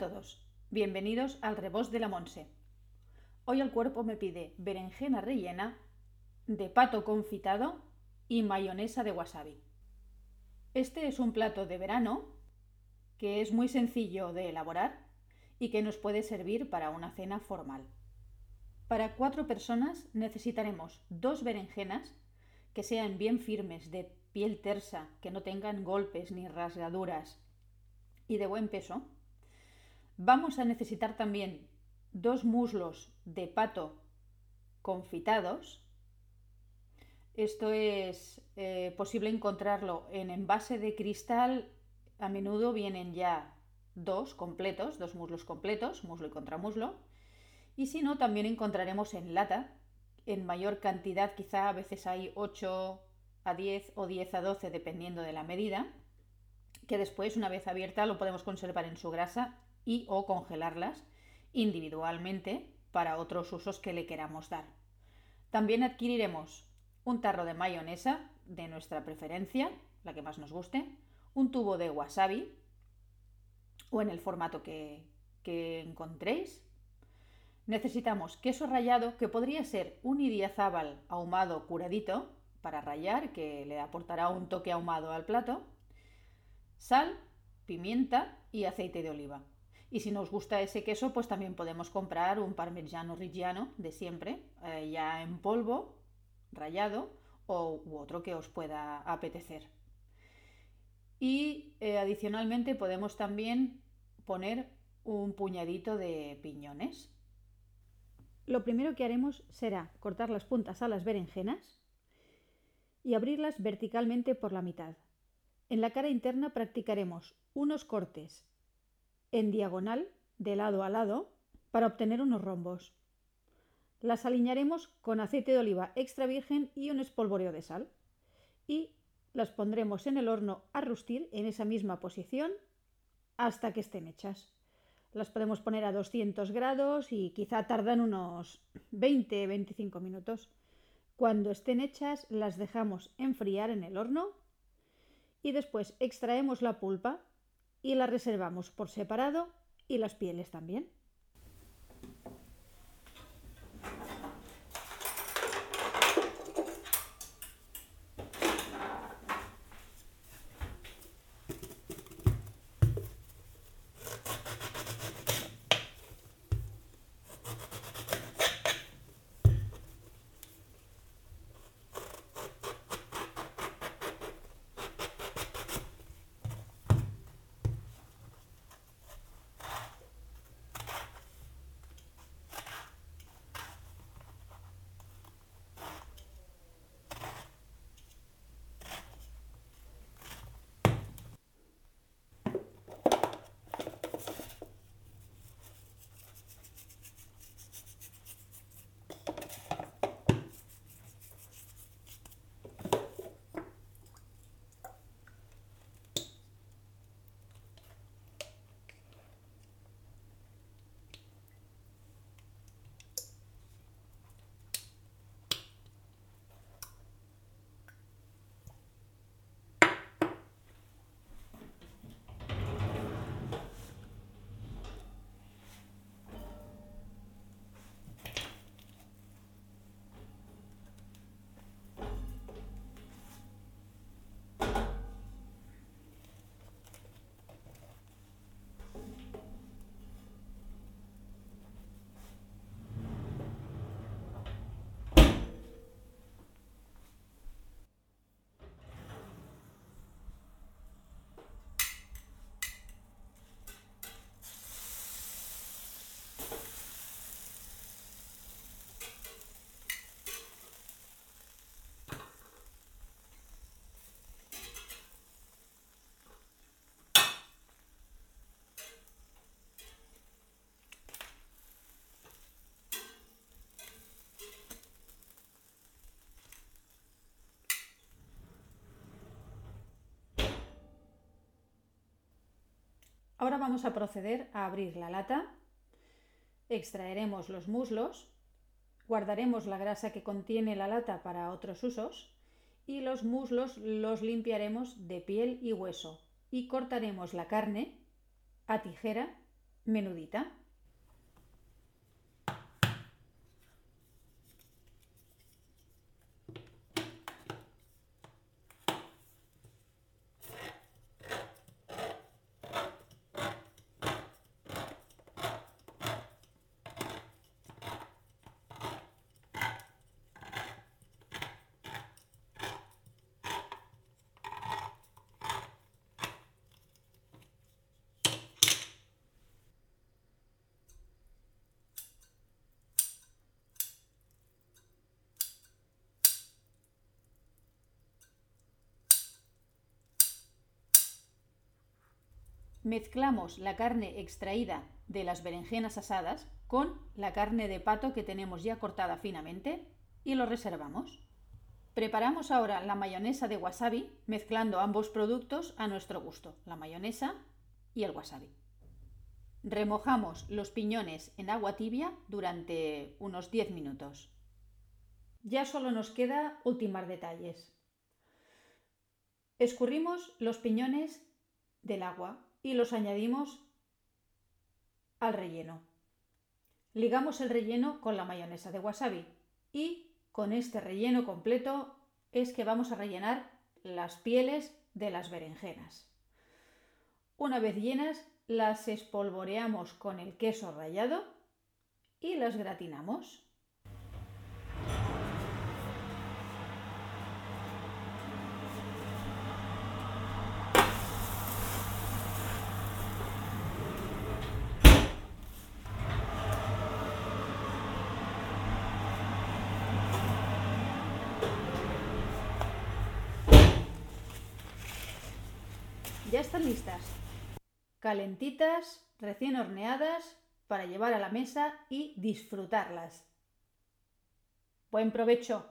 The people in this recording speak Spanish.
todos, bienvenidos al Rebos de la Monse. Hoy el cuerpo me pide berenjena rellena de pato confitado y mayonesa de wasabi. Este es un plato de verano que es muy sencillo de elaborar y que nos puede servir para una cena formal. Para cuatro personas necesitaremos dos berenjenas que sean bien firmes, de piel tersa, que no tengan golpes ni rasgaduras y de buen peso. Vamos a necesitar también dos muslos de pato confitados. Esto es eh, posible encontrarlo en envase de cristal. A menudo vienen ya dos completos, dos muslos completos, muslo y contramuslo. Y si no, también encontraremos en lata, en mayor cantidad, quizá a veces hay 8 a 10 o 10 a 12 dependiendo de la medida, que después, una vez abierta, lo podemos conservar en su grasa y o congelarlas individualmente para otros usos que le queramos dar. También adquiriremos un tarro de mayonesa de nuestra preferencia, la que más nos guste, un tubo de wasabi o en el formato que, que encontréis. Necesitamos queso rallado, que podría ser un idiazábal ahumado curadito para rallar, que le aportará un toque ahumado al plato, sal, pimienta y aceite de oliva. Y si nos gusta ese queso, pues también podemos comprar un parmigiano reggiano de siempre, eh, ya en polvo, rallado, o u otro que os pueda apetecer. Y eh, adicionalmente podemos también poner un puñadito de piñones. Lo primero que haremos será cortar las puntas a las berenjenas y abrirlas verticalmente por la mitad. En la cara interna practicaremos unos cortes en diagonal de lado a lado para obtener unos rombos. Las alinearemos con aceite de oliva extra virgen y un espolvoreo de sal y las pondremos en el horno a rustir en esa misma posición hasta que estén hechas. Las podemos poner a 200 grados y quizá tardan unos 20-25 minutos. Cuando estén hechas las dejamos enfriar en el horno y después extraemos la pulpa y la reservamos por separado y las pieles también. Ahora vamos a proceder a abrir la lata, extraeremos los muslos, guardaremos la grasa que contiene la lata para otros usos. Y los muslos los limpiaremos de piel y hueso. Y cortaremos la carne a tijera menudita. Mezclamos la carne extraída de las berenjenas asadas con la carne de pato que tenemos ya cortada finamente y lo reservamos. Preparamos ahora la mayonesa de wasabi mezclando ambos productos a nuestro gusto, la mayonesa y el wasabi. Remojamos los piñones en agua tibia durante unos 10 minutos. Ya solo nos queda ultimar detalles. Escurrimos los piñones del agua y los añadimos al relleno. Ligamos el relleno con la mayonesa de wasabi y con este relleno completo es que vamos a rellenar las pieles de las berenjenas. Una vez llenas, las espolvoreamos con el queso rallado y las gratinamos. Ya están listas. Calentitas, recién horneadas, para llevar a la mesa y disfrutarlas. Buen provecho.